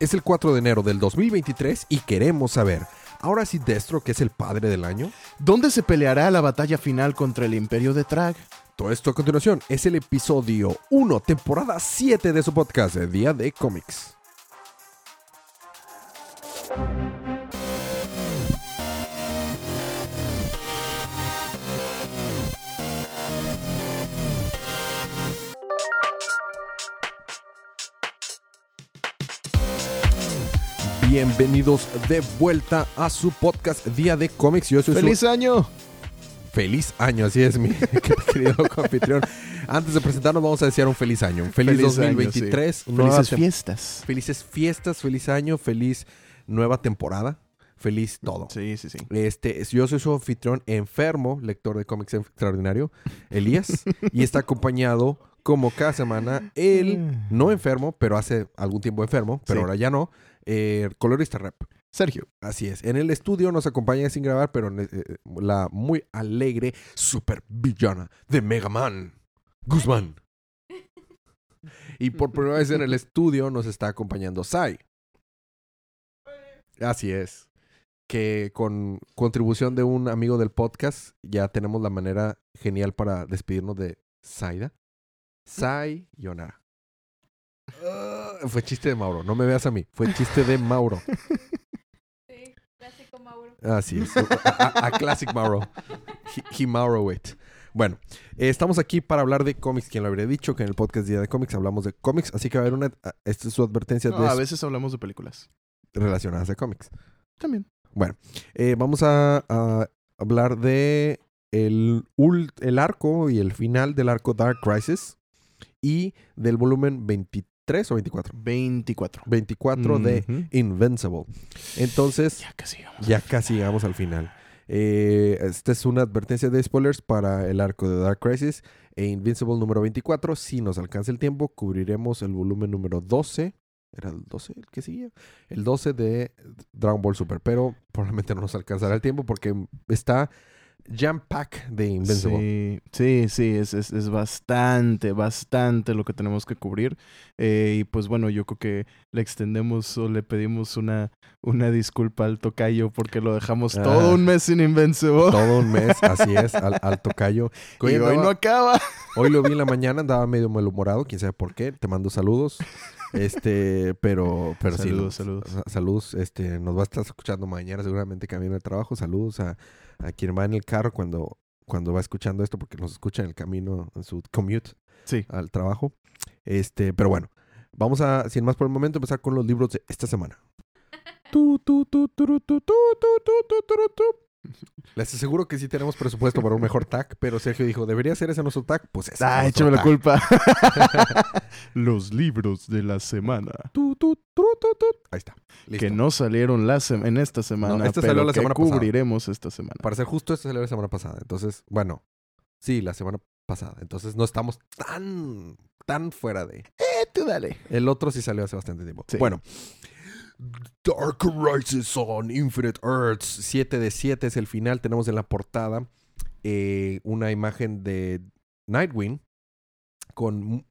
Es el 4 de enero del 2023 y queremos saber, ahora sí Destro, que es el padre del año. ¿Dónde se peleará la batalla final contra el Imperio de Trag? Todo esto a continuación es el episodio 1, temporada 7 de su podcast, Día de Cómics. Bienvenidos de vuelta a su podcast Día de Cómics. Yo soy su- ¡Feliz año! Feliz año, así es, mi querido anfitrión. Antes de presentarnos, vamos a desear un feliz año. Un feliz, Feliz año, 2023. nueva Felices fiestas. Felices fiestas, feliz año, feliz nueva temporada, feliz todo. Sí, sí, sí. Este, yo soy su anfitrión enfermo, lector de cómics extraordinario, Elías, y está acompañado como cada semana el no enfermo, pero hace algún tiempo enfermo, pero Sí. ahora ya no, eh, colorista rep. Sergio. Así es. En el estudio nos acompaña sin grabar, pero eh, eh, la muy alegre super villana de Mega Man, Guzmán. Y por primera vez en el estudio nos está acompañando Sai. Así es. Que con contribución de un amigo del podcast ya tenemos la manera genial para despedirnos de Saida. Sai Yonara. Ah, fue chiste de Mauro. No me veas a mí. Fue chiste de Mauro. Sí, clásico Mauro. Así es. A, a- a Classic Mauro. He, he Mauro it. Bueno, eh, estamos aquí para hablar de cómics. Quien lo habría dicho que en el podcast Día de Cómics hablamos de cómics. Así que va a haber una. a- Esta es su advertencia No, de a veces hablamos de películas. relacionadas a cómics. También. Eh, vamos a, a hablar de el, el arco y el final del arco Dark Crisis y del volumen 23 o 24. 24. 24 de. Invincible. Entonces, Ya casi vamos. ya casi llegamos al final. Eh, esta es una advertencia de spoilers para el arco de Dark Crisis e Invincible número 24. Si nos alcanza el tiempo, cubriremos el volumen número 12. ¿Era el 12 el que seguía? El 12 de Dragon Ball Super. Pero probablemente no nos alcanzará el tiempo porque está jam pack de Invincible. Sí, sí, sí, es, es, es bastante, bastante lo que tenemos que cubrir. Eh, y pues bueno, yo creo que le extendemos o le pedimos una, una disculpa al tocayo porque lo dejamos Ah. todo un mes sin Invincible. Todo un mes, así es, al, al tocayo. Y hoy andaba- no acaba. Hoy lo vi en la mañana, andaba medio malhumorado, quién sabe por qué. Te mando saludos. Este, pero, pero sí. Saludos, no, saludos. sa- Saludos, este, nos va a estar escuchando mañana, seguramente camino de trabajo. Saludos a, a quien va en el carro cuando, cuando va escuchando esto, porque nos escucha en el camino, en su commute Sí. al trabajo. Este, pero bueno, vamos a, sin más por el momento, empezar con los libros de esta semana. Tu, tu, tu, turu, tu, tu, tu, tu, tu, turu, tu. Les aseguro que sí tenemos presupuesto para un mejor tag, pero Sergio dijo, ¿debería ser ese nuestro tag? Pues ese es Ah, échame la culpa. Los libros de la semana. Tu, tu, turu, tu, tu. Ahí está. Listo. Que no salieron la sem- en esta semana, No, este pero salió la que semana pasada. cubriremos esta semana. Para ser justo, esto salió la semana pasada. Entonces, bueno, sí, la semana pasada. Entonces no estamos tan, tan fuera de... Eh, tú dale. El otro sí salió hace bastante tiempo. Sí. Bueno. Dark Rises on Infinite Earths. 7 de 7 es el final. Tenemos en la portada eh, una imagen de Nightwing con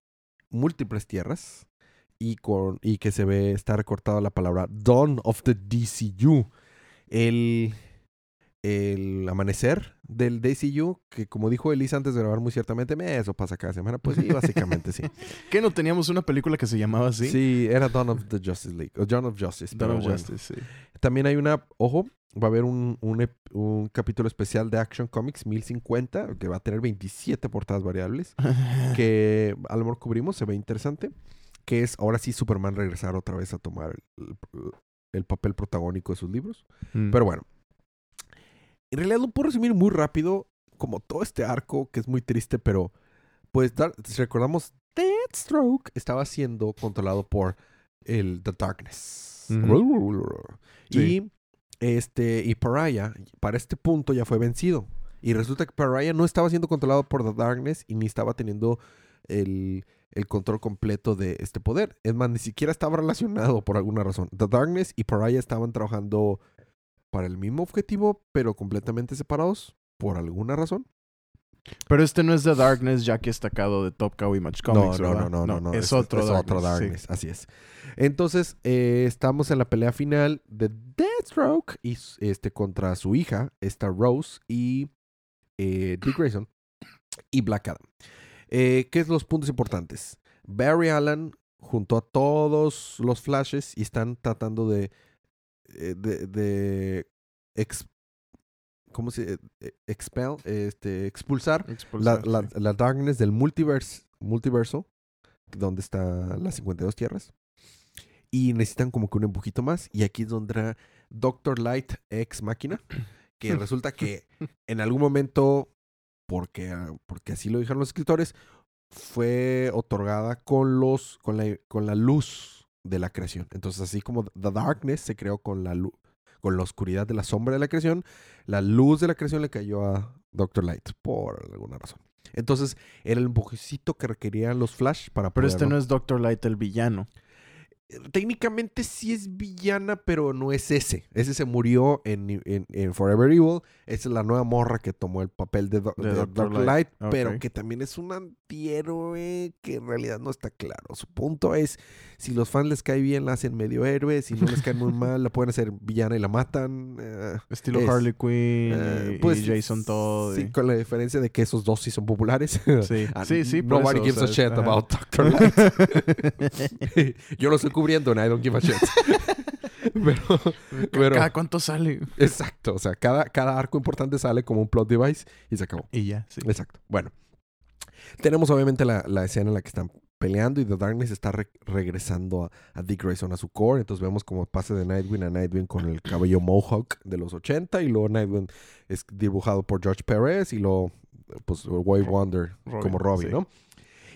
múltiples tierras y, con, y que se ve, está recortada la palabra Dawn of the DCU. El, el amanecer del DCU, que como dijo Elisa antes de grabar muy ciertamente, "Meh, eso pasa cada semana. Pues sí, básicamente sí. ¿Qué no teníamos una película que se llamaba así? Sí, era Dawn of the Justice League. O Dawn of Justice. Dawn of bueno. Justice, sí. También hay una, ojo, va a haber un, un, un capítulo especial de Action Comics 1050, que va a tener 27 portadas variables, que a lo mejor cubrimos, se ve interesante, que es ahora sí Superman regresar otra vez a tomar el, el papel protagónico de sus libros. Mm. Pero bueno, en realidad lo puedo resumir muy rápido, como todo este arco, que es muy triste, pero pues dar, si recordamos, Deathstroke estaba siendo controlado por el The Darkness. Sí. Y este, y Pariah, para este punto ya fue vencido. Y resulta que Pariah no estaba siendo controlado por The Darkness y ni estaba teniendo el, el control completo de este poder. Es más, ni siquiera estaba relacionado por alguna razón. The Darkness y Pariah estaban trabajando para el mismo objetivo, pero completamente separados por alguna razón. Pero este no es The Darkness, ya que es sacado de Top Cow Image Comics, no, no, no, no, no, Es, otro es Darkness. otro sí. Darkness, así es. Entonces, eh, estamos en la pelea final de Deathstroke y, este, contra su hija, esta Rose y eh, Dick Grayson y Black Adam. Eh, ¿Qué es los puntos importantes? Barry Allen junto a todos los flashes y están tratando de, de, de ex- ¿cómo se eh, expel, este, expulsar la, Expulsar, la, sí. la darkness del multiverse, multiverso, donde están las 52 tierras. Y necesitan como que un empujito más. Y aquí es donde entra Doctor Light ex máquina. Que resulta que en algún momento, porque, ah, porque así lo dijeron los escritores, fue otorgada con los con la, con la luz de la creación. Entonces, así como The Darkness se creó con la luz, con la oscuridad de la sombra de la creación, la luz de la creación le cayó a Doctor Light por alguna razón. Entonces, era el empujecito que requerían los Flash para Pero este poderlo- no es Doctor Light el villano. Técnicamente sí es villana, pero no es ese. Ese se murió en, en- en Forever Evil. Esa es la nueva morra que tomó el papel de, Do- De de. Light, Light. pero que también es un antihéroe que en realidad no está claro. Su punto es, si los fans les cae bien, la hacen medio héroe. Si no les cae muy mal, la pueden hacer villana y la matan. eh, Estilo Es, Harley Quinn eh, y, pues, y Jason Todd. Sí, y- con la diferencia de que esos dos sí son populares. Sí, Ah, sí, sí, Nobody eso, o gives a shit ajá. about Dr. Light. Yo lo estoy cubriendo en I don't give a shit. pero, pero- ¿Cada cuánto sale? exacto. O sea, cada, cada arco importante sale como un plot device y se acabó. Y ya, sí. Exacto. Bueno. Tenemos obviamente la, la escena en la que están peleando y The Darkness está re- regresando a, a Dick Grayson a su core. Entonces vemos como pase de Nightwing a Nightwing con el cabello mohawk de los 80 y luego Nightwing es dibujado por George Perez y luego pues Way Ro- Wonder Robin, como Robin, sí. ¿no?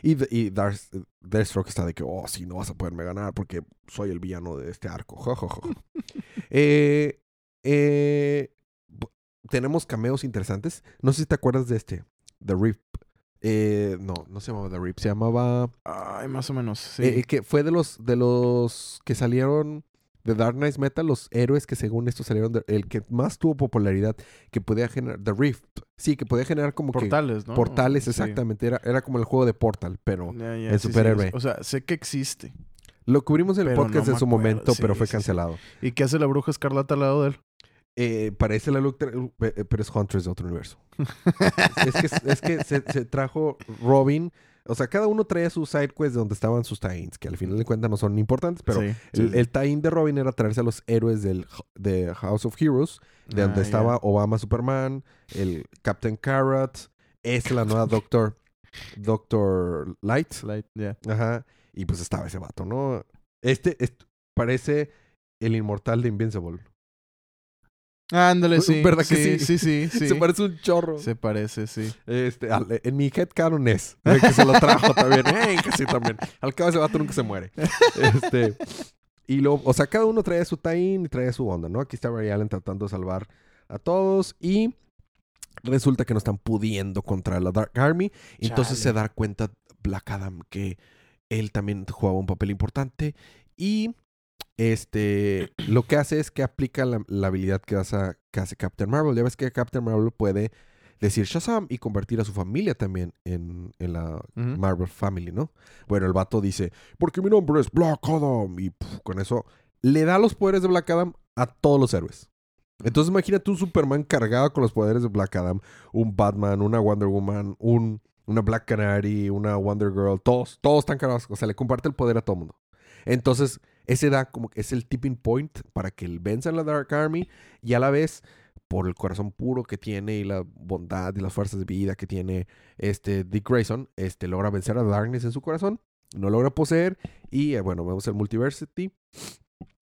Y, y Deathstroke está de que, oh, sí, no vas a poderme ganar porque soy el villano de este arco. Jo, jo, jo. Eh, eh, tenemos cameos interesantes. No sé si te acuerdas de este, The Rip. Eh, no, no se llamaba The Rip, se llamaba... Ay, más o menos, sí. que fue de los, de los que salieron de Dark Knight Metal, los héroes que según esto salieron, de- el que más tuvo popularidad, que podía generar, The Rift, sí, que podía generar como portales, que ¿no? portales, Sí. exactamente, era, era como el juego de Portal, pero el sí, sí, superhéroe. O sea, sé que existe. lo cubrimos en el podcast no en su acuerdo, momento, pero fue cancelado. ¿Y qué hace la bruja escarlata al lado de él? Eh, parece la look, eh, pero es Huntress de otro universo. es que, es que se, se trajo Robin. O sea, cada uno traía sus side quests de donde estaban sus tie-ins, que al final de cuentas no son importantes, pero Sí, el, sí, el tie-in de Robin era traerse a los héroes del de House of Heroes, de donde Ah, estaba. Obama Superman, el Captain Carrot, es la nueva Doctor, Doctor Light. Light, ya. Ajá. Y pues estaba ese vato, ¿no? Este, est- parece el inmortal de Invincible. Ándale, sí. ¿Verdad que sí? Sí, sí, sí. Se parece un chorro. Se parece, sí. Este, al- en mi headcanon es. de que se lo trajo también. Eh, que sí, también. Al cabo ese vato nunca se muere. Este. Y lo, o sea, cada uno trae su tie-in y trae su onda, ¿no? Aquí está Barry Allen tratando de salvar a todos y resulta que no están pudiendo contra la Dark Army. Entonces se da cuenta Black Adam que él también jugaba un papel importante y este lo que hace es que aplica la, la habilidad que hace, que hace Captain Marvel. Ya ves que Captain Marvel puede decir Shazam y convertir a su familia también en, en la. Marvel Family, ¿no? Bueno, el vato dice, porque mi nombre es Black Adam. Y puf, con eso le da los poderes de Black Adam a todos los héroes. Entonces imagínate un Superman cargado con los poderes de Black Adam, un Batman, una Wonder Woman, un, una Black Canary, una Wonder Girl, todos, todos están cargados. O sea, le comparte el poder a todo el mundo. Entonces, ese da como que es el tipping point para que él venza en la Dark Army y a la vez por el corazón puro que tiene y la bondad y las fuerzas de vida que tiene este Dick Grayson, este logra vencer a Darkness en su corazón, no logra poseer y eh, bueno, vemos el Multiversity,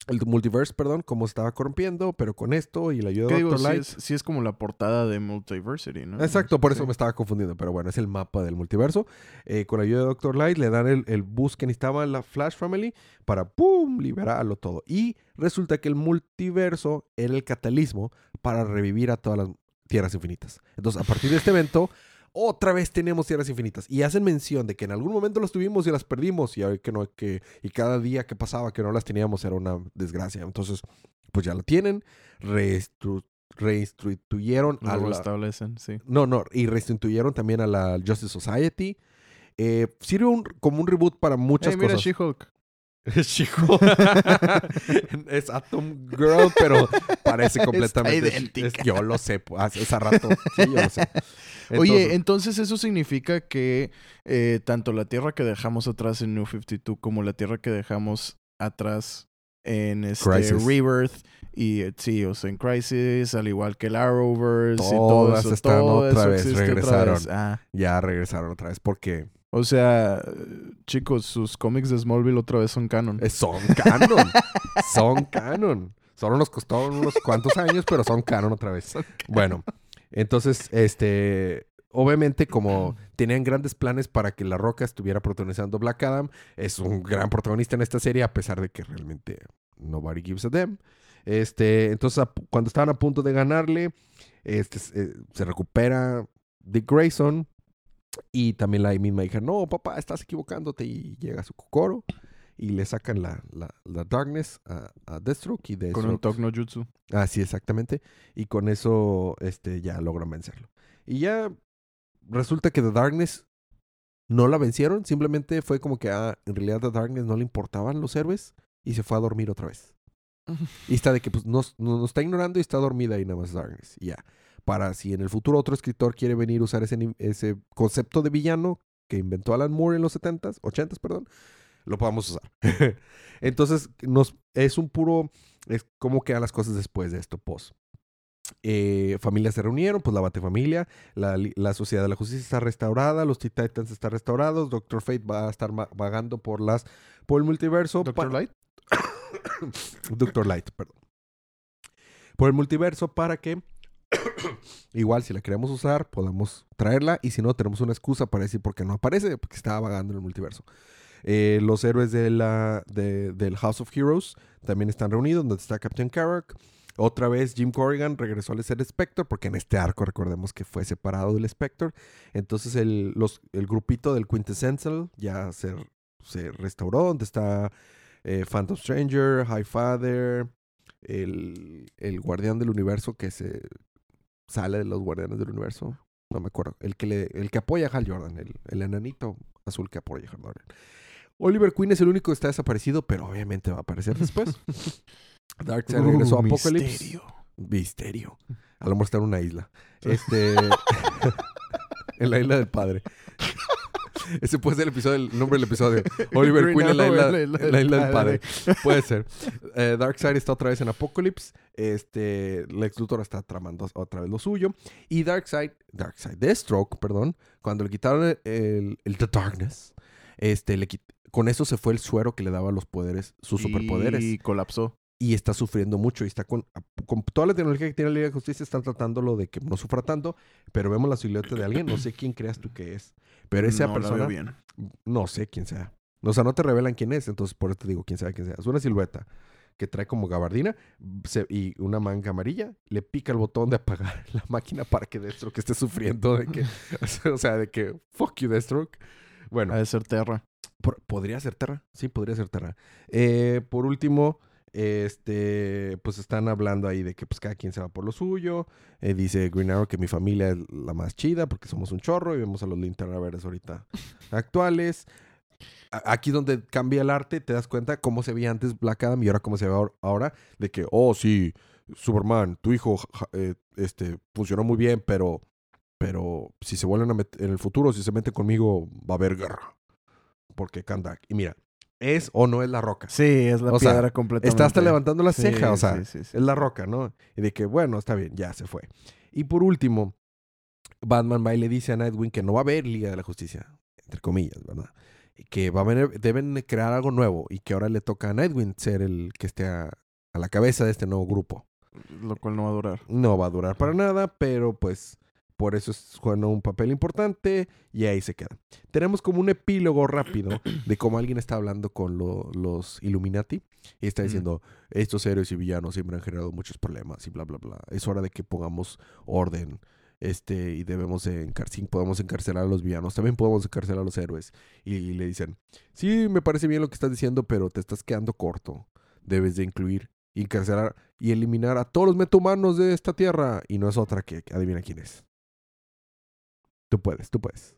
el multiverse, perdón, cómo estaba corrompiendo, pero con esto y la ayuda ¿Qué de digo? Doctor Sí Light. es, sí es como la portada de Multiversity, ¿no? Exacto, por eso Sí. me estaba confundiendo, pero bueno, es el mapa del multiverso. Eh, con la ayuda de Doctor Light le dan el, el boost que necesitaba la Flash Family para ¡pum! liberarlo todo. Y resulta que el multiverso era el catalismo para revivir a todas las tierras infinitas. Entonces, a partir de este evento, otra vez tenemos tierras infinitas. Y hacen mención de que en algún momento las tuvimos y las perdimos. Y, que no, que, y cada día que pasaba que no las teníamos era una desgracia. Entonces, pues ya lo tienen. reestru- reinstituyeron a Lo la... establecen, sí. No, no, y reinstituyeron también a la Justice Society. Eh, sirve un- como un reboot para muchas Hey, mira cosas. She-Hulk. Chico. es Atom Girl, pero parece completamente. idéntica. es- yo lo sé, pues, hace hace rato. Sí, yo lo sé. Oye, Entonces, eso significa que eh, tanto la tierra que dejamos atrás en New 52 como la tierra que dejamos atrás en este Crisis. Rebirth y eh, sí, o sea, en Crisis, al igual que el Arrowverse y todo Todas eso, están todo otra eso vez, otra regresaron. Ah, ya regresaron otra vez porque o sea, eh, chicos, sus cómics de Smallville otra vez son canon. eh, son canon. son canon. Solo nos costó unos cuantos años, pero son canon otra vez. Bueno, entonces, este. Obviamente, como tenían grandes planes para que La Roca estuviera protagonizando Black Adam, es un gran protagonista en esta serie, a pesar de que realmente nobody gives a damn. Este, entonces, a- cuando estaban a punto de ganarle, este, se- se recupera Dick Grayson. Y también la misma hija, no, papá, estás equivocándote. Y llega su Kokoro y le sacan la, la, la Darkness a, a Deathstroke y con un Deathstroke Tok no Jutsu. Ah, sí, exactamente. Y con eso este, ya logran vencerlo. Y ya resulta que The Darkness no la vencieron. Simplemente fue como que ah, en realidad The Darkness no le importaban los héroes y se fue a dormir otra vez. Y está de que pues nos, nos, nos está ignorando y está dormida ahí nada más Darkness. Y ya. Para si en el futuro otro escritor quiere venir a usar ese, ese concepto de villano que inventó Alan Moore en los 70s, 80s, perdón, lo podamos usar. Entonces, nos, es un puro es cómo quedan las cosas después de esto, post. Eh, familias se reunieron, pues la Batefamilia, la, la Sociedad de la Justicia está restaurada, los Titans están restaurados, Doctor Fate va a estar vagando por las por el multiverso. Doctor Light. Doctor Light, perdón. Por el multiverso para que igual si la queremos usar podamos traerla y si no tenemos una excusa para decir por qué no aparece, porque estaba vagando en el multiverso. Eh, los héroes de la, de- del House of Heroes también están reunidos, donde está Captain Carrack. Otra vez Jim Corrigan regresó al ser Spectre, porque en este arco recordemos que fue separado del Spectre. Entonces el, los, el grupito del Quintessential ya se, se restauró, donde está eh, Phantom Stranger, High Father, el, el guardián del universo que se sale de los guardianes del universo. No me acuerdo. El que, le, el que apoya a Hal Jordan, el, el enanito azul que apoya a Hal Jordan. Oliver Queen es el único que está desaparecido, pero obviamente va a aparecer después. Darkseid regresó a Uh, Apocalypse. misterio. Misterio. A lo mejor está en una isla. Este. en la isla del padre. Ese puede ser el episodio, el nombre del episodio. Oliver Green Queen en la isla, en la isla del padre. Puede ser. Eh, Darkseid está otra vez en Apocalypse. Este, Lex Luthor está tramando otra vez lo suyo. Y Darkseid, Darkseid, Deathstroke, perdón, cuando le quitaron el, The Darkness, este, le con eso se fue el suero que le daba los poderes, sus superpoderes Y colapsó. Y está sufriendo mucho y está con, con toda la tecnología que tiene la Liga de Justicia están tratándolo de que no sufra tanto, pero vemos la silueta de alguien, no sé quién creas tú que es, pero esa no persona bien. no sé quién sea. O sea, no te revelan quién es, entonces por eso te digo quién sea quién sea. Es una silueta que trae como gabardina se- y una manga amarilla, le pica el botón de apagar la máquina para que Deathstroke esté sufriendo de que o sea, de que fuck you Deathstroke. Bueno, Ha de ser Terra. por- podría ser Terra. Sí, podría ser Terra. Eh, por último, este, pues están hablando ahí de que pues cada quien se va por lo suyo. Eh, dice Green Arrow que mi familia es la más chida porque somos un chorro y vemos a los Linterna Verdes ahorita actuales. A- Aquí donde cambia el arte, te das cuenta cómo se veía antes Black Adam y ahora cómo se ve ahor- ahora. De que, oh, sí, Superman, tu hijo eh, este, funcionó muy bien, pero, pero si se vuelven a meter en el futuro, si se meten conmigo, va a haber guerra. Porque Kandak. Y mira, ¿es o no es la roca? Sí, es la O sea, piedra completamente. Está hasta levantando la Sí, ceja, o sea, sí, sí, sí. es la roca, ¿no? Y de que, bueno, está bien, ya se fue. Y por último, Batman va y le dice a Nightwing que no va a haber Liga de la Justicia, entre comillas, ¿verdad? Y que va a venir, deben crear algo nuevo y que ahora le toca a Nightwing ser el que esté a, a la cabeza de este nuevo grupo. Lo cual no va a durar. No va a durar para nada, pero pues por eso es juega un papel importante y ahí se queda. Tenemos como un epílogo rápido de cómo alguien está hablando con lo- los Illuminati y está Mm. diciendo, estos héroes y villanos siempre han generado muchos problemas y bla, bla, bla. Es hora de que pongamos orden. Este, y debemos de encar sí, podemos encarcelar a los villanos, también podemos encarcelar a los héroes. Y, y le dicen, sí, me parece bien lo que estás diciendo, pero te estás quedando corto. Debes de incluir encarcelar y eliminar a todos los metahumanos de esta tierra. Y no es otra que adivina quién es. Tú puedes, tú puedes.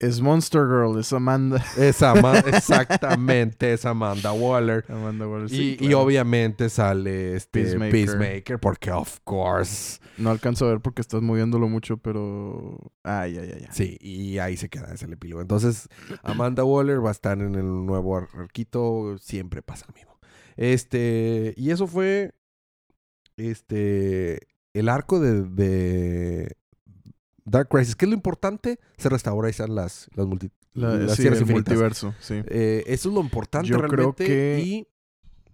Es Monster Girl, es Amanda. Es Ama- exactamente, es Amanda Waller. Amanda Waller, sí, y, y obviamente sale este Peacemaker. Peacemaker. porque of course. No alcanzo a ver porque estás moviéndolo mucho, pero... Ay, ay, ay. ay. Sí, y ahí se queda ese el epílogo. Entonces, Amanda Waller va a estar en el nuevo ar- arquito. Siempre pasa lo mismo. Este, y eso fue este el arco de, de Dark Crisis. ¿Qué es lo importante? Se restauran las, las, multi- La- las sí, tierras el multiverso, sí. Eh, eso es lo importante Yo creo realmente. que- Y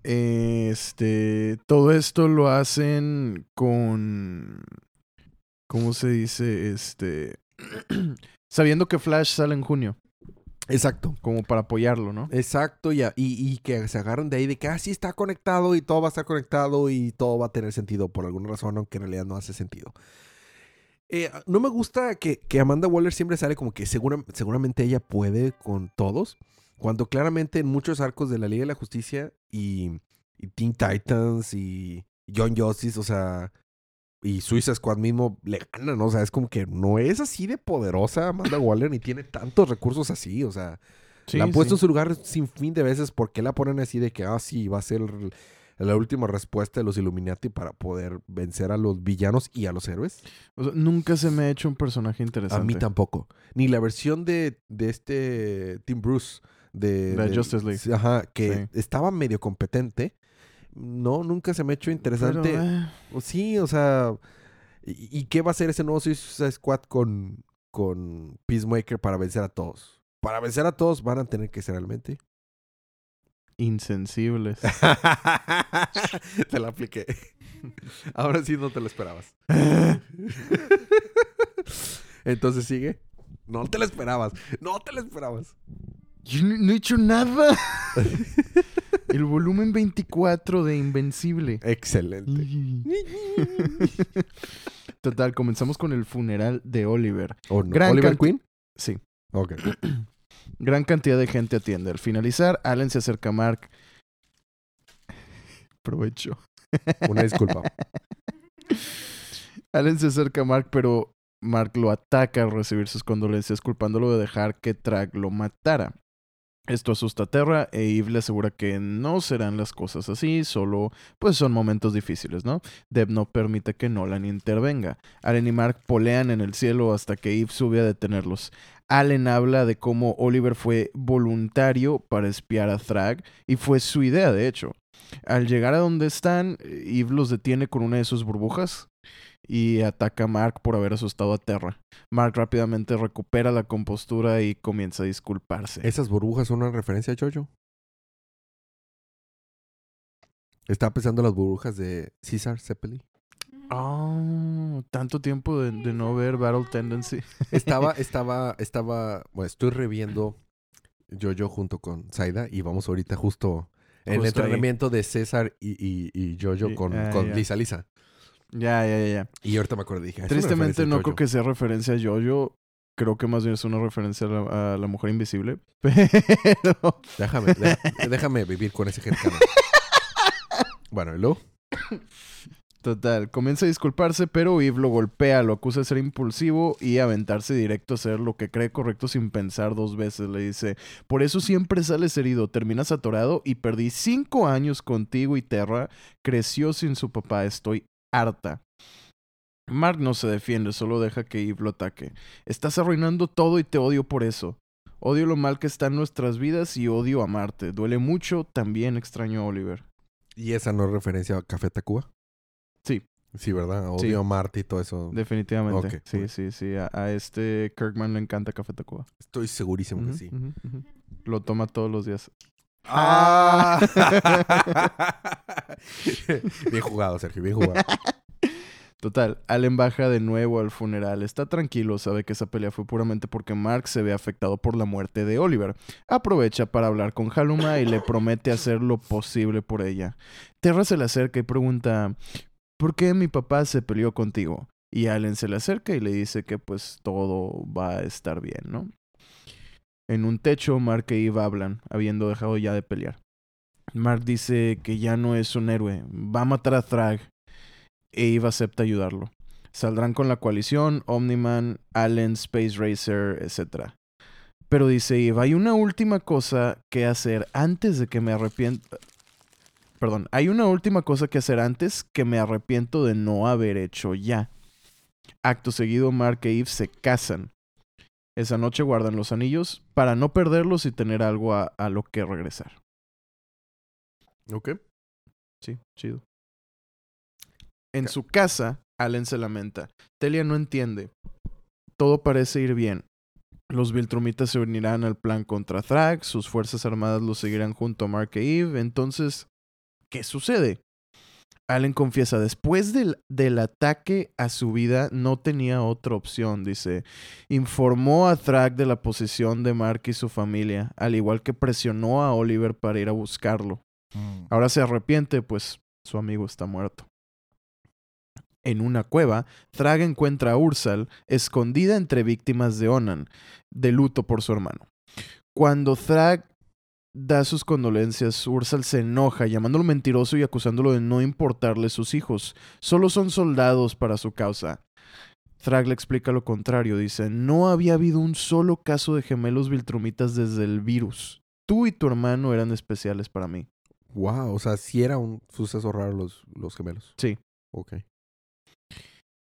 Este, todo esto lo hacen con, ¿cómo se dice? Este, sabiendo que Flash sale en junio, exacto. como para apoyarlo, ¿no? Exacto, ya. Y, y que se agarran de ahí de que así está conectado y todo va a estar conectado y todo va a tener sentido por alguna razón, aunque en realidad no hace sentido. Eh, no me gusta que, que Amanda Waller siempre sale como que segura- seguramente ella puede con todos, cuando claramente en muchos arcos de la Liga de la Justicia y, y Teen Titans y John Justice, o sea, y Suiza Squad mismo le ganan, ¿no? O sea, es como que no es así de poderosa Amanda Waller ni tiene tantos recursos así, o sea Sí, la han puesto en su lugar sin fin de veces. ¿Por qué la ponen así de que, ah, sí, va a ser el- la última respuesta de los Illuminati para poder vencer a los villanos y a los héroes? O sea, nunca se me ha hecho un personaje interesante. A mí tampoco. Ni la versión de, de este Tim Bruce. De, Justice League. Ajá, que Sí. estaba medio competente. No, nunca se me ha hecho Pero, interesante. eh, O Sí, o sea. ¿Y, y qué va a hacer ese nuevo Suicide Squad con, con Peacemaker para vencer a todos? Para vencer a todos van a tener que ser realmente insensibles. te la apliqué. Ahora sí no te lo esperabas. Entonces sigue. No te lo esperabas. No te lo esperabas. Yo no, no he hecho nada. El volumen 24 de Invencible. Excelente. Total, comenzamos con el funeral de Oliver. ¿O no? Gran ¿Oliver Queen? Sí. Ok. Gran cantidad de gente atiende. Al finalizar, Allen se acerca a Mark. Provecho. Una disculpa. Allen se acerca a Mark, pero Mark lo ataca al recibir sus condolencias, culpándolo de dejar que Track lo matara. Esto asusta a Terra e Eve le asegura que no serán las cosas así, solo pues son momentos difíciles, ¿no? Deb no permite que Nolan intervenga. Allen y Mark polean en el cielo hasta que Eve sube a detenerlos. Allen habla de cómo Oliver fue voluntario para espiar a Thrag y fue su idea, de hecho. Al llegar a donde están, Eve los detiene con una de sus burbujas y ataca a Mark por haber asustado a Terra. Mark rápidamente recupera la compostura y comienza a disculparse. ¿Esas burbujas son una referencia a Jojo? Estaba pensando en las burbujas de César Zeppelin. Oh, tanto tiempo de, de no ver Battle Tendency. Estaba, estaba, estaba, bueno, estoy reviendo Jojo junto con Zaida y vamos ahorita justo en el ahí. entrenamiento de César y, y, y Jojo Y- con, ah, con. Lisa Lisa. Ya, ya, ya. Y ahorita me acuerdo, dije, "Ah, Tristemente no Jojo". creo que sea referencia a Jojo. Creo que más bien es una referencia a la, a la mujer invisible. Pero... Déjame, dé- déjame vivir con ese headcanon. bueno, ¿y luego? Total, comienza a disculparse, pero Eve lo golpea, lo acusa de ser impulsivo y aventarse directo a hacer lo que cree correcto sin pensar dos veces. Le dice, por eso siempre sales herido, terminas atorado y perdí cinco años contigo y Terra, creció sin su papá, estoy harta. Mark no se defiende, solo deja que Eve lo ataque. Estás arruinando todo y te odio por eso. Odio lo mal que está en nuestras vidas y odio amarte. Duele mucho, también extraño a Oliver. ¿Y esa no es referencia a Café Tacuba? Sí. Sí, ¿verdad? Odio Sí. a Marte y todo eso. Definitivamente. Sí, sí, sí. A, a este Kirkman le encanta Café Tacuba. Estoy segurísimo que sí. Lo toma todos los días. ¡Ah! bien jugado, Sergio, bien jugado. Total, Allen baja de nuevo al funeral. Está tranquilo, sabe que esa pelea fue puramente porque Mark se ve afectado por la muerte de Oliver. Aprovecha para hablar con Haluma y le promete hacer lo posible por ella. Terra se le acerca y pregunta, ¿por qué mi papá se peleó contigo? Y Allen se le acerca y le dice que pues todo va a estar bien, ¿no? En un techo, Mark e Eve hablan, habiendo dejado ya de pelear. Mark dice que ya no es un héroe, va a matar a Thrag e Eve acepta ayudarlo. Saldrán con la coalición, Omniman, Allen, Space Racer, etc. Pero dice Eve, hay una última cosa que hacer antes de que me arrepienta. Perdón, hay una última cosa que hacer antes que me arrepiento de no haber hecho ya. Acto seguido, Mark e Eve se casan. Esa noche guardan los anillos para no perderlos y tener algo a, a lo que regresar. Ok. Sí, chido. En su casa, Allen se lamenta. Telia no entiende. Todo parece ir bien. Los Viltrumitas se unirán al plan contra Thrag, sus fuerzas armadas lo seguirán junto a Mark e Eve. Entonces, ¿qué sucede? Allen confiesa, después del, del, ataque a su vida no tenía otra opción, dice. Informó a Thrag de la posición de Mark y su familia, al igual que presionó a Oliver para ir a buscarlo. Mm. Ahora se arrepiente, pues su amigo está muerto. En una cueva, Thrag encuentra a Ursal escondida entre víctimas de Onan, de luto por su hermano. Cuando Thrag da sus condolencias, Ursal se enoja, llamándolo mentiroso y acusándolo de no importarle sus hijos. Solo son soldados para su causa. Thrag le explica lo contrario, dice, no había habido un solo caso de gemelos viltrumitas desde el virus. Tú y tu hermano eran especiales para mí. Wow, o sea, sí era un suceso raro los, los gemelos. Sí. Ok.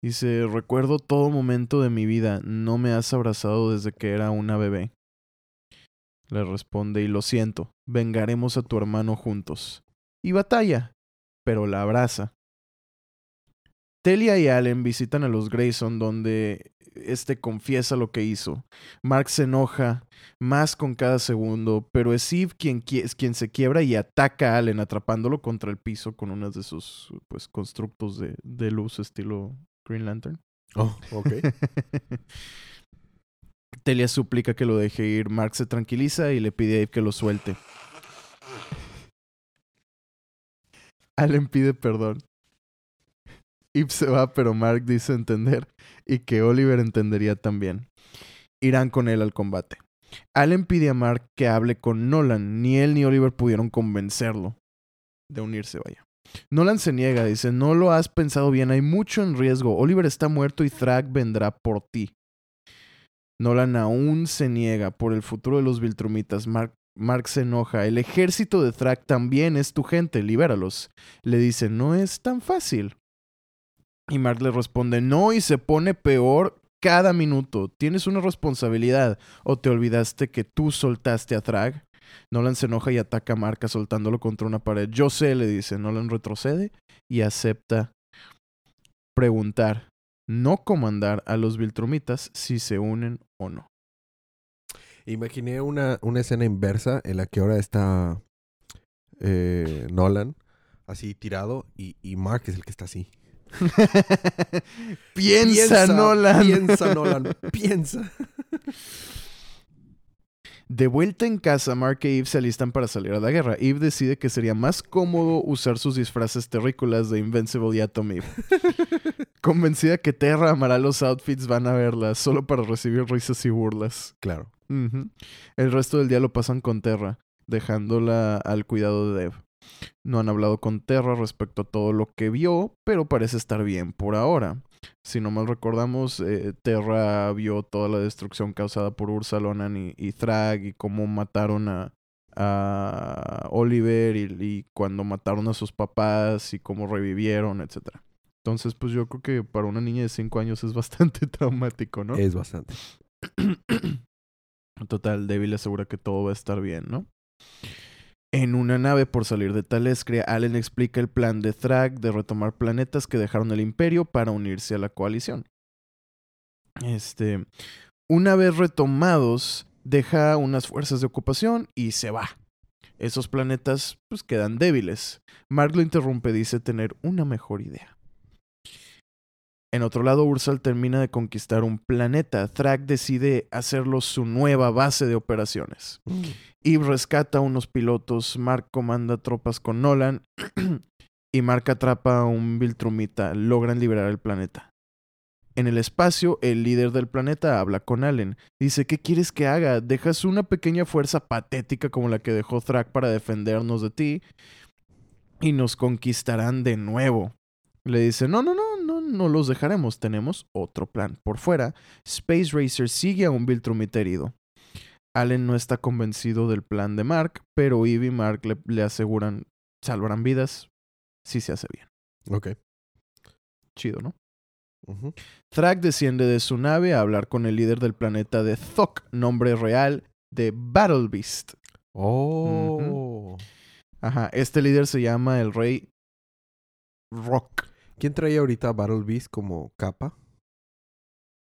Dice, recuerdo todo momento de mi vida, no me has abrazado desde que era una bebé. Le responde, y lo siento, vengaremos a tu hermano juntos. Y batalla, pero la abraza. Telia y Allen visitan a los Grayson donde este confiesa lo que hizo. Mark se enoja más con cada segundo, pero es Eve quien, quien se quiebra y ataca a Allen atrapándolo contra el piso con uno de sus pues, constructos de, de luz estilo Green Lantern. Oh, ok. Telia suplica que lo deje ir. Mark se tranquiliza y le pide a Eve que lo suelte. Allen pide perdón. Eve se va, pero Mark dice entender y que Oliver entendería también. Irán con él al combate. Allen pide a Mark que hable con Nolan. Ni él ni Oliver pudieron convencerlo de unirse, vaya. Nolan se niega, dice, no lo has pensado bien, hay mucho en riesgo. Oliver está muerto y Thrag vendrá por ti. Nolan aún se niega por el futuro de los Viltrumitas. Mark, Mark se enoja. El ejército de Thrag también es tu gente, libéralos. Le dice, no es tan fácil. Y Mark le responde, no, y se pone peor cada minuto. Tienes una responsabilidad. ¿O te olvidaste que tú soltaste a Thrag? Nolan se enoja y ataca a Mark soltándolo contra una pared. Yo sé, le dice. Nolan retrocede y acepta preguntar, no comandar a los Viltrumitas si se unen o no. Imaginé una, una escena inversa en la que ahora está eh, Nolan así tirado y, y Mark es el que está así. piensa, Nolan. Piensa, Nolan. piensa. De vuelta en casa, Mark e Eve se alistan para salir a la guerra. Eve decide que sería más cómodo usar sus disfraces terrícolas de Invincible y Atom Eve. Convencida que Terra amará los outfits, van a verla solo para recibir risas y burlas. Claro. Uh -huh. El resto del día lo pasan con Terra, dejándola al cuidado de Dev. No han hablado con Terra respecto a todo lo que vio, pero parece estar bien por ahora. Si no mal recordamos, eh, Terra vio toda la destrucción causada por Ursalonan y, y Thrag y cómo mataron a, a Oliver y, y, cuando mataron a sus papás y cómo revivieron, etc. Entonces, pues yo creo que para una niña de 5 años es bastante traumático, ¿no? Es bastante. Total, Debbie le asegura que todo va a estar bien, ¿no? En una nave por salir de Talescria, Allen explica el plan de Thrag de retomar planetas que dejaron el imperio para unirse a la coalición. Este, una vez retomados, deja unas fuerzas de ocupación y se va. Esos planetas pues quedan débiles. Mark lo interrumpe, dice tener una mejor idea. En otro lado, Ursal termina de conquistar un planeta. Thrag decide hacerlo su nueva base de operaciones. Mm. Rescata a unos pilotos, Mark comanda tropas con Nolan y Mark atrapa a un Viltrumita. Logran liberar el planeta. En el espacio, el líder del planeta habla con Allen. Dice, ¿qué quieres que haga? ¿Dejas una pequeña fuerza patética como la que dejó Thrak para defendernos de ti? Y nos conquistarán de nuevo. Le dice, no, no, no, no, los dejaremos. Tenemos otro plan. Por fuera, Space Racer sigue a un Viltrumite herido. Allen no está convencido del plan de Mark, pero Eve y Mark le, le aseguran salvarán vidas si se hace bien. Ok. Chido, ¿no? Ujú. Thrak desciende de su nave a hablar con el líder del planeta de Thok, nombre real de Battle Beast. Oh. Ajá, este líder se llama el rey Rock. ¿Quién traía ahorita Battle Beast como capa?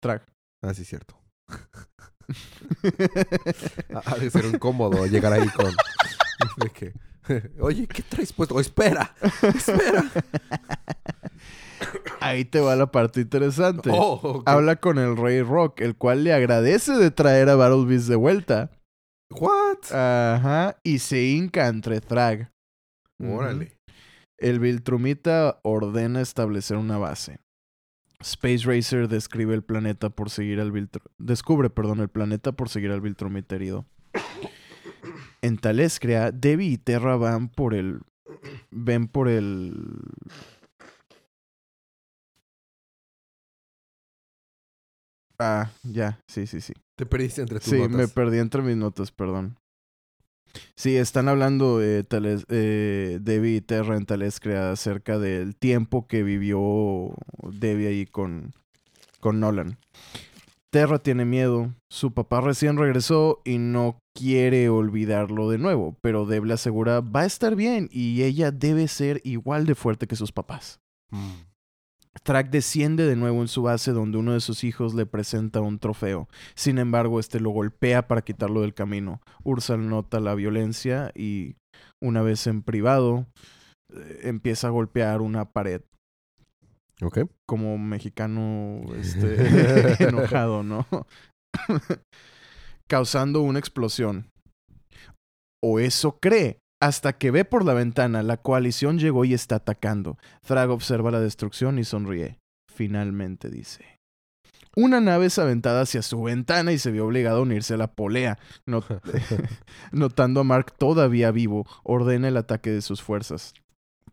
Thrak. Ah, sí, cierto. Ha de ser incómodo llegar ahí con. de que, Oye, ¿qué traes puesto? Oh, espera, espera. Ahí te va la parte interesante. Oh. Habla con el rey Rock, el cual le agradece de traer a Battle Beast de vuelta. What? Ajá, y se hinca entre Thrag. Órale. El Viltrumita ordena establecer una base. Space Racer describe el planeta por seguir al Viltru- descubre, perdón, el planeta por seguir al Viltrumita herido. En Talescrea, Debbie y Terra van por el ven por el Ah, ya, sí, sí, sí. Te perdiste entre tus Sí, notas. me perdí entre mis notas, perdón. Sí, están hablando eh, Tales- eh, Debbie y Terra en Talescrea acerca del tiempo que vivió Debbie ahí con, con Nolan. Terra tiene miedo, su papá recién regresó y no quiere olvidarlo de nuevo, pero Deb le asegura va a estar bien y ella debe ser igual de fuerte que sus papás. Mm. Track desciende de nuevo en su base donde uno de sus hijos le presenta un trofeo. Sin embargo, este lo golpea para quitarlo del camino. Ursal nota la violencia y, una vez en privado, eh, empieza a golpear una pared. Ok. Como mexicano este, enojado, ¿no? Causando una explosión. O eso cree. Hasta que ve por la ventana, la coalición llegó y está atacando. Thrag observa la destrucción y sonríe. Finalmente dice. Una nave es aventada hacia su ventana y se vio obligado a unirse a la polea. Not- Notando a Mark todavía vivo, ordena el ataque de sus fuerzas.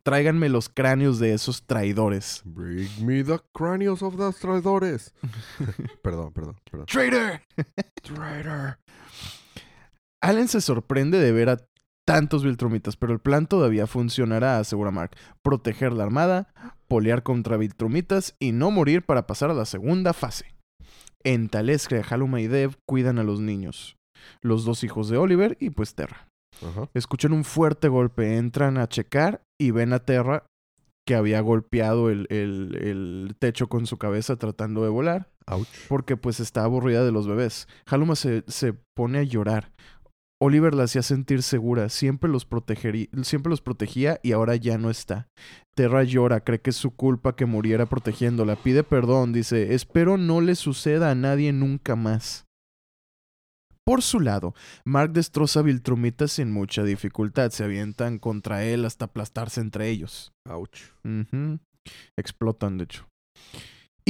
Tráiganme los cráneos de esos traidores. Bring me the cranios of the traidores. perdón, perdón, perdón. ¡Traitor! Traitor. Allen se sorprende de ver a tantos Viltrumitas, pero el plan todavía funcionará, asegura Mark. Proteger la armada, polear contra Viltrumitas y no morir para pasar a la segunda fase. En Talescrea, Haluma y Dev cuidan a los niños. Los dos hijos de Oliver y pues Terra. Escuchan un fuerte golpe, entran a checar y ven a Terra que había golpeado el, el- el techo con su cabeza tratando de volar Ouch. porque pues está aburrida de los bebés. Haluma se, se pone a llorar. Oliver la hacía sentir segura, siempre los, siempre los protegía y ahora ya no está. Terra llora, cree que es su culpa que muriera protegiéndola, pide perdón, dice, espero no le suceda a nadie nunca más. Por su lado, Mark destroza a Viltrumita sin mucha dificultad, se avientan contra él hasta aplastarse entre ellos. Ouch. Explotan, de hecho.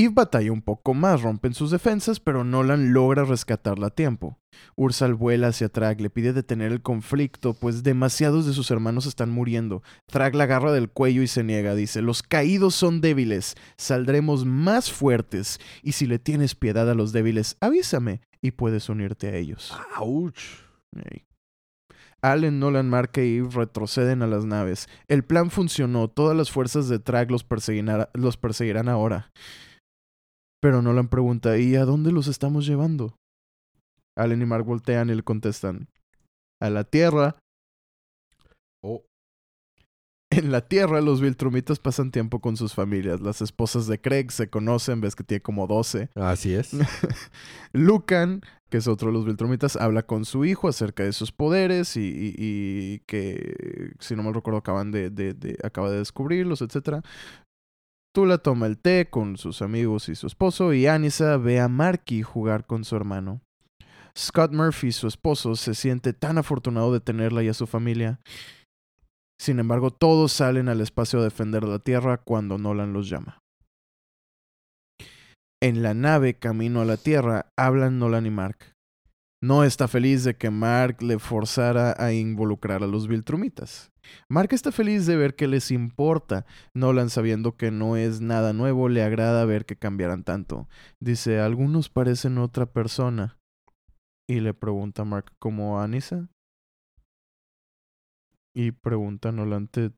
Eve batalla un poco más, rompen sus defensas, pero Nolan logra rescatarla a tiempo. Ursal vuela hacia Thrag, le pide detener el conflicto, pues demasiados de sus hermanos están muriendo. Thrag la agarra del cuello y se niega, dice, los caídos son débiles, saldremos más fuertes, y si le tienes piedad a los débiles, avísame y puedes unirte a ellos. Ouch. Ey. Allen, Nolan, Mark y Eve retroceden a las naves. El plan funcionó. Todas las fuerzas de Trag los, los perseguirán ahora. Pero Nolan pregunta, ¿y a dónde los estamos llevando? Allen y Mark voltean y le contestan, a la Tierra. Oh. En la Tierra, los Viltrumitas pasan tiempo con sus familias. Las esposas de Craig se conocen, ves que tiene como 12. Así es. Lucan, que es otro de los Viltrumitas, habla con su hijo acerca de sus poderes y, y- y que, si no mal recuerdo, acaban de, de- de- acaba de descubrirlos, etc. Tula toma el té con sus amigos y su esposo y Anissa ve a Marky jugar con su hermano. Scott Murphy, su esposo, se siente tan afortunado de tenerla y a su familia. Sin embargo, todos salen al espacio a defender la Tierra cuando Nolan los llama. En la nave camino a la Tierra hablan Nolan y Mark. No está feliz de que Mark le forzara a involucrar a los Viltrumitas. Mark está feliz de ver que les importa. Nolan, sabiendo que no es nada nuevo, le agrada ver que cambiaran tanto. Dice, algunos parecen otra persona. Y le pregunta a Mark, ¿como Anissa? Y pregunta Nolan, ¿te,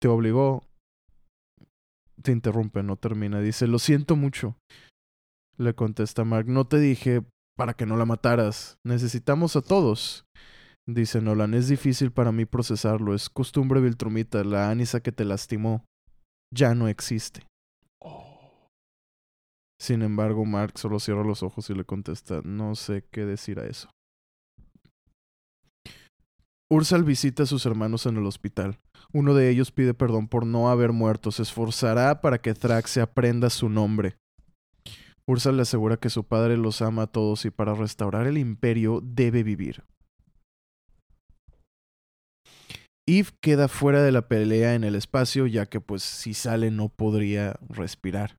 te obligó? Te interrumpe, no termina. Dice, lo siento mucho. Le contesta Mark, no te dije para que no la mataras. Necesitamos a todos. Dice Nolan, es difícil para mí procesarlo. Es costumbre Viltrumita, la Anisa que te lastimó. Ya no existe. Sin embargo, Mark solo cierra los ojos y le contesta, no sé qué decir a eso. Ursal visita a sus hermanos en el hospital. Uno de ellos pide perdón por no haber muerto. Se esforzará para que Thrax se aprenda su nombre. Ursal le asegura que su padre los ama a todos y para restaurar el imperio debe vivir. Eve queda fuera de la pelea en el espacio ya que pues si sale no podría respirar.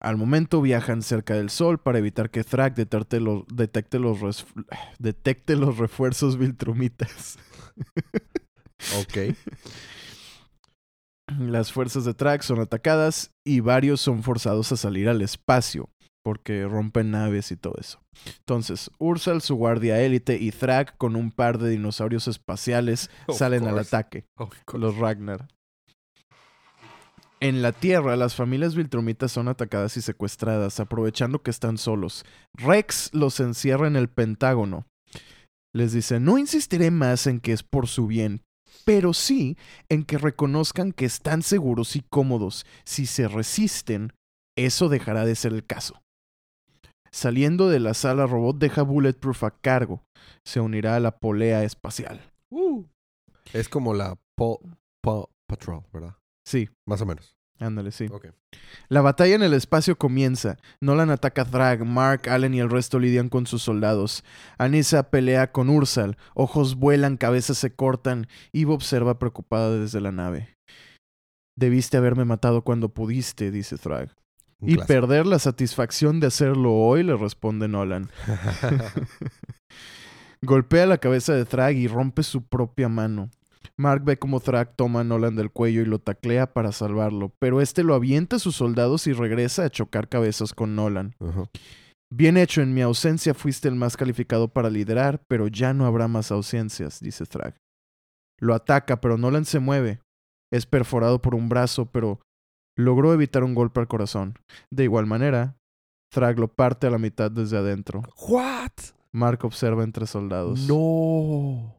Al momento viajan cerca del Sol para evitar que Thrak detecte los, detecte los, detecte los refuerzos Viltrumitas. Ok. Las fuerzas de Thrak son atacadas y varios son forzados a salir al espacio porque rompen naves y todo eso. Entonces, Ursal, su guardia élite y Thrak con un par de dinosaurios espaciales Of salen al ataque. Los Ragnar. En la Tierra, las familias Viltrumitas son atacadas y secuestradas, aprovechando que están solos. Rex los encierra en el Pentágono. Les dice, no insistiré más en que es por su bien, pero sí en que reconozcan que están seguros y cómodos. Si se resisten, eso dejará de ser el caso. Saliendo de la sala, Robot deja Bulletproof a cargo. Se unirá a la polea espacial. Uh. Es como la Paw Patrol, ¿verdad? Sí, Más o menos. ándale, sí. La batalla en el espacio comienza. Nolan ataca a Thrag, Mark, Allen y el resto lidian con sus soldados. Anissa pelea con Ursal, ojos vuelan, cabezas se cortan. Eve observa preocupada desde la nave. Debiste haberme matado cuando pudiste, dice Thrag. Un Y clásico. perder la satisfacción de hacerlo hoy, le responde Nolan. Golpea la cabeza de Thrag y rompe su propia mano. Mark ve como Thrag toma a Nolan del cuello y lo taclea para salvarlo, pero este lo avienta a sus soldados y regresa a chocar cabezas con Nolan. Bien hecho, en mi ausencia fuiste el más calificado para liderar, pero ya no habrá más ausencias, dice Thrag. Lo ataca, pero Nolan se mueve. Es perforado por un brazo, pero logró evitar un golpe al corazón. De igual manera, Thrag lo parte a la mitad desde adentro. What? Mark observa entre soldados. No.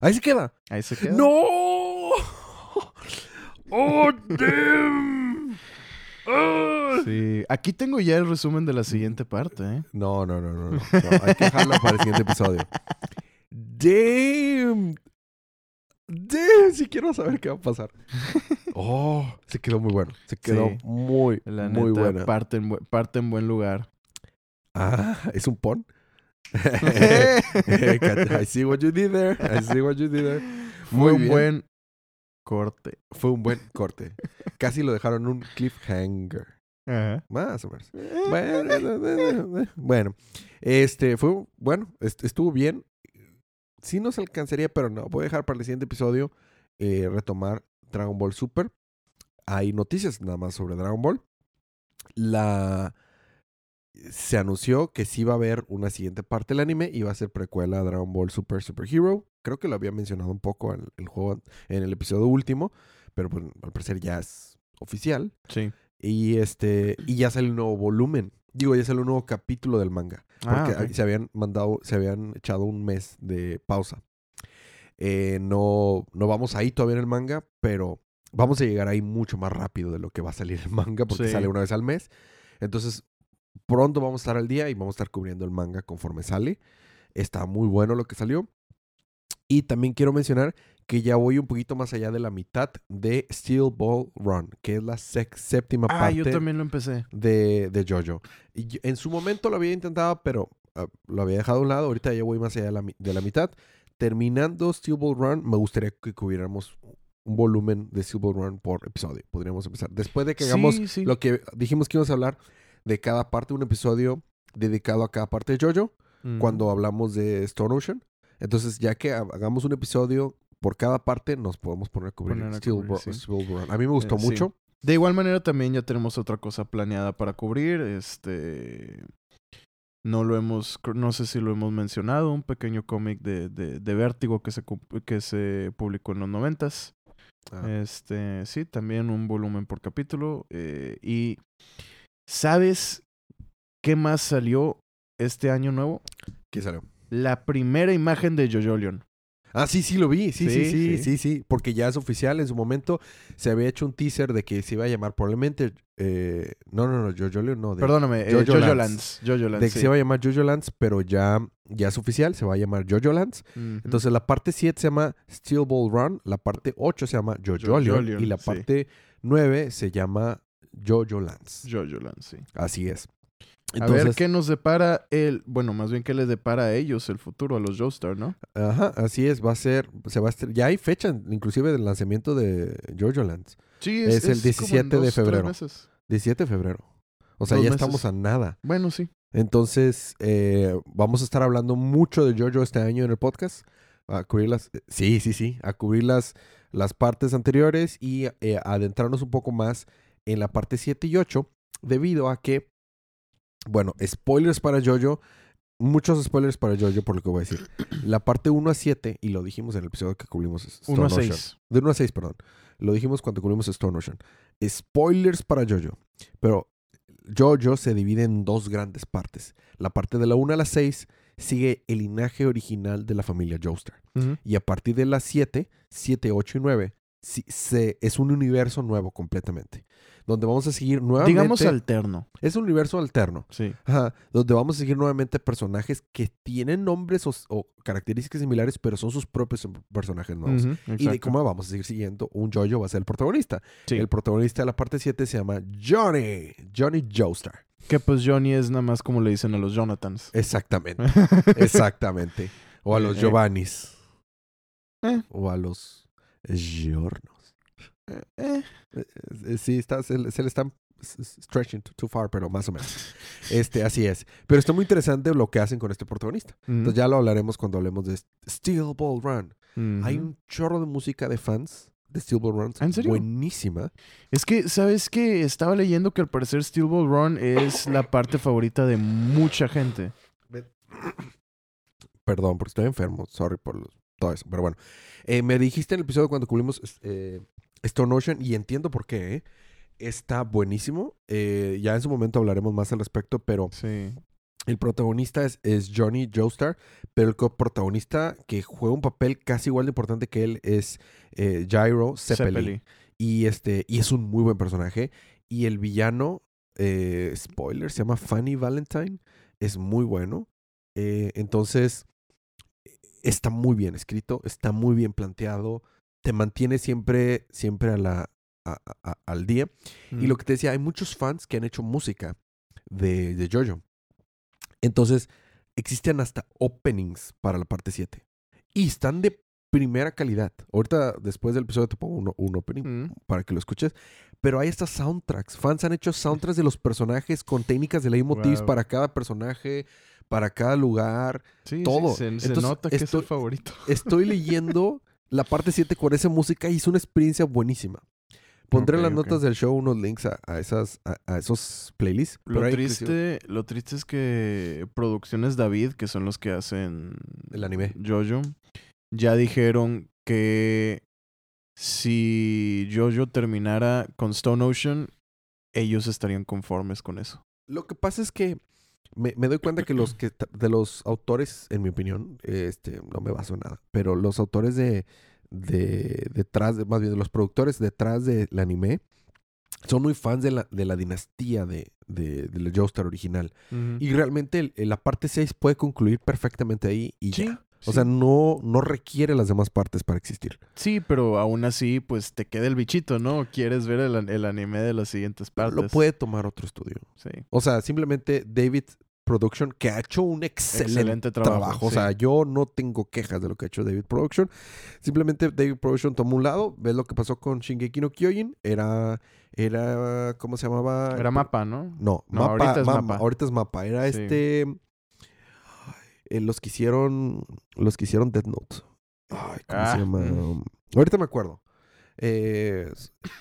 Ahí se queda. Ahí se queda. No. Oh, damn. Sí. Aquí tengo ya el resumen de la siguiente parte, ¿eh? No, no, no, no, no. No, Hay que dejarlo para el siguiente episodio. Damn. Sí quiero saber qué va a pasar. Oh, se quedó muy bueno. Se quedó Sí. muy, La muy neta, buena. parte en, bu- parte en buen lugar. Ah, ¿es un pon? I see what you did there. I see what you did there. Fue Muy un bien. buen corte. Fue un buen corte. Casi lo dejaron un cliffhanger. Ajá. Más o menos. Bueno, bueno, este fue bueno, est- estuvo bien. Sí nos alcanzaría, pero no. Voy a dejar para el siguiente episodio eh, retomar Dragon Ball Super. Hay noticias nada más sobre Dragon Ball. La se anunció que sí va a haber una siguiente parte del anime y va a ser precuela a Dragon Ball Super Super Hero. Creo que lo había mencionado un poco en el juego en el episodio último, pero pues, al parecer ya es oficial. Sí. Y este y ya sale un nuevo volumen. Digo, ya sale un nuevo capítulo del manga. Porque Ah, ok. se habían mandado, se habían echado un mes de pausa. Eh, no, no vamos ahí todavía en el manga, pero vamos a llegar ahí mucho más rápido de lo que va a salir el manga, porque Sí. sale una vez al mes. Entonces, pronto vamos a estar al día y vamos a estar cubriendo el manga conforme sale. Está muy bueno lo que salió. Y también quiero mencionar que ya voy un poquito más allá de la mitad de Steel Ball Run, que es la séptima Ah, parte yo también lo empecé. de, de Jojo. Y yo- en su momento lo había intentado, pero ah, lo había dejado a un lado. Ahorita ya voy más allá de la, mi- de la mitad. Terminando Steel Ball Run, me gustaría que cubriéramos un volumen de Steel Ball Run por episodio. Podríamos empezar. Después de que hagamos Sí, sí. lo que dijimos que íbamos a hablar de cada parte, un episodio dedicado a cada parte de JoJo, Mm. cuando hablamos de Stone Ocean. Entonces, ya que ha- hagamos un episodio por cada parte, nos podemos poner a cubrir Poner a Steel, cubrir, Ball- sí. Steel Ball Run. A mí me gustó Eh, sí. mucho. De igual manera también ya tenemos otra cosa planeada para cubrir. Este. No lo hemos, no sé si lo hemos mencionado, un pequeño cómic de, de, de Vértigo que se, que se publicó en los noventas. Ah, Este, sí, también un volumen por capítulo. eh, y ¿sabes qué más salió este año nuevo? ¿Qué salió? La primera imagen de Jojo Leon. Ah, sí, sí, lo vi. Sí, sí, Sí, sí, sí. sí, sí. Porque ya es oficial. En su momento se había hecho un teaser de que se iba a llamar probablemente. eh, no, no, no, Jojo Leon, no. De, Perdóname, eh, Jojo Jojo Lands. Lands. Jojo Lands. de que se iba a llamar Jojo Lands, pero ya, ya es oficial. Se va a llamar Jojo Lands. Ujú. Entonces la parte 7 se llama Steel Ball Run, la parte 8 se llama Jojo Jojo Leon Leon, y la parte 9 se llama Jojo Lands. Jojo Lands, sí. Así es. A ver qué nos depara el, bueno, más bien qué les depara a ellos el futuro, a los Joestar, ¿no? Ajá, así es, va a ser, se va a ya hay fecha inclusive del lanzamiento de Jojo Lands, Sí, Es el 17 de febrero. meses. 17 de febrero. O sea, Dos ya meses. estamos a nada. Bueno, sí. Entonces, eh, vamos a estar hablando mucho de Jojo este año en el podcast. A cubrir las. Sí, sí, sí. A cubrir las, las partes anteriores y eh, adentrarnos un poco más en la parte 7 y 8. Debido a que. Bueno, spoilers para Jojo. Muchos spoilers para Jojo por lo que voy a decir. La parte 1 a 7, y lo dijimos en el episodio que cubrimos. Stone 1 a Ocean. 6. De 1 a 6, perdón. Lo dijimos cuando cubrimos Stone Ocean. Spoilers para Jojo. Pero Jojo se divide en dos grandes partes. La parte de la 1 a la 6 sigue el linaje original de la familia Joestar. Y a partir de las 7, 7, 8 y 9, sí- se, es un universo nuevo completamente. Donde vamos a seguir nuevamente. Digamos alterno. Es un universo alterno. Sí. Ajá, donde vamos a seguir nuevamente personajes que tienen nombres o, o características similares, pero son sus propios personajes nuevos. Y de cómo vamos a seguir siguiendo, un Jojo va a ser el protagonista. Sí. El protagonista de la parte 7 se llama Johnny. Johnny Joestar. Que pues Johnny es nada más como le dicen a los Jonathans. Exactamente. Exactamente. O a los Eh, Giovannis. eh. O a los Giornos. Eh, eh. Sí, está, se, le- se le están stretching too, far, pero más o menos. Este, así es. Pero está muy interesante lo que hacen con este protagonista. Entonces ya lo hablaremos cuando hablemos de Steel Ball Run. Hay un chorro de música de fans de Steel Ball Run. ¿Ah, en serio? Buenísima. Es que, ¿sabes qué? Estaba leyendo que al parecer Steel Ball Run es la parte favorita de mucha gente. Perdón, porque estoy enfermo. Sorry por los- todo eso. Pero bueno. Eh, me dijiste en el episodio cuando cubrimos eh, Stone Ocean y entiendo por qué. ¿eh? Está buenísimo. Eh, ya en su momento hablaremos más al respecto, pero Sí. el protagonista es, es Johnny Joestar, pero el coprotagonista que juega un papel casi igual de importante que él es eh, Gyro Zeppeli. Zeppeli. Y, este, y es un muy buen personaje. Y el villano, eh, spoiler, se llama Fanny Valentine. Es muy bueno. Entonces, está muy bien escrito, está muy bien planteado. Te mantiene siempre, siempre a la, a- a- a- al día. Y lo que te decía, hay muchos fans que han hecho música de, de Jojo. Entonces, existen hasta openings para la parte 7. Y están de primera calidad. Ahorita, después del episodio, te pongo un, un opening Mm. para que lo escuches. Pero hay estas soundtracks. Fans han hecho soundtracks de los personajes con técnicas de leitmotivs Wow. para cada personaje, para cada lugar. Sí, sí, todo. se, se Entonces, nota que es el favorito. Estoy leyendo la parte 7 con esa música y es una experiencia buenísima. Pondré en las notas del show unos links a, a esas, a, a esos playlists. Lo inclusive triste, lo triste es que Producciones David, que son los que hacen El anime. Jojo, ya dijeron que si Jojo terminara con Stone Ocean, ellos estarían conformes con eso. Lo que pasa es que me, me doy cuenta que los que de los autores, en mi opinión, este, no me baso en nada, pero los autores de, de detrás, de, más bien de los productores detrás del anime, son muy fans de la, de la dinastía de, de, de la Joestar original. Y realmente el- el- la parte 6 puede concluir perfectamente ahí y Sí, ya. O sea, no, no requiere las demás partes para existir. Sí, pero aún así, pues te queda el bichito, ¿no? Quieres ver el, el anime de las siguientes partes. Lo puede tomar otro estudio. Sí. O sea, simplemente David Production, que ha hecho un excelente, Excelente trabajo. trabajo, O sí. sea, yo no tengo quejas de lo que ha hecho David Production. Simplemente David Production tomó un lado, ves lo que pasó con Shingeki no Kyojin, era, era, ¿cómo se llamaba? Era mapa, ¿no? No, No, mapa, ahorita es ma- Mapa. Ahorita es mapa. Era Sí. este. Eh, los que hicieron. Los que hicieron Death Note. Ay, ¿cómo Ah, se llama? mm. Ahorita me acuerdo. Eh,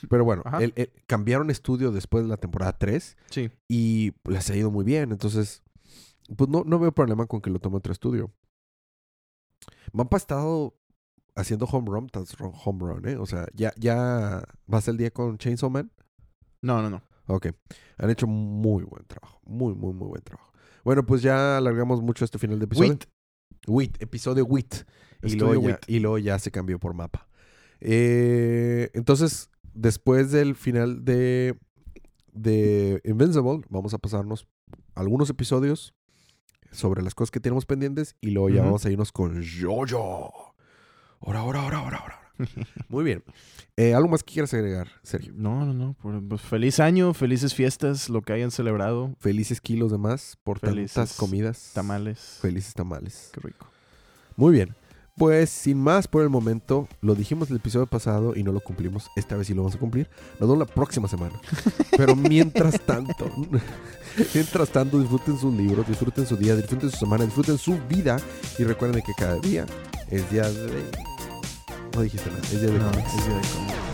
pero bueno, Ajá. el- el- cambiaron estudio después de la temporada 3 Sí. y les ha ido muy bien. Entonces, pues no, no veo problema con que lo tome otro estudio. Mapa ha estado haciendo home run, tras home run, ¿eh? O sea, ya, ya vas el día con Chainsaw Man. No, no, no. Ok. Han hecho muy buen trabajo. Muy, muy, muy buen trabajo. Bueno, pues ya alargamos mucho este final de episodio. Wit. WIT, episodio WIT. Y luego, ya, WIT. y luego ya se cambió por mapa. Eh, entonces, después del final de, de Invincible, vamos a pasarnos algunos episodios sobre las cosas que tenemos pendientes y luego ya vamos a irnos con Jojo. Ahora, ahora, ahora, ahora, ahora. Muy bien. Eh, ¿Algo más que quieras agregar, Sergio? No, no, no. por- pues, feliz año, felices fiestas, lo que hayan celebrado. Felices kilos de más por tantas comidas. Tamales. Felices tamales. Qué rico. Muy bien. Pues sin más por el momento, lo dijimos el episodio pasado y no lo cumplimos. Esta vez sí lo vamos a cumplir. Nos vemos la próxima semana. Pero mientras tanto, mientras tanto, disfruten sus libros, disfruten su día, disfruten su semana, disfruten su vida. Y recuerden que cada día es día de. No dijiste nada, es día de No, cómics. es día de comer.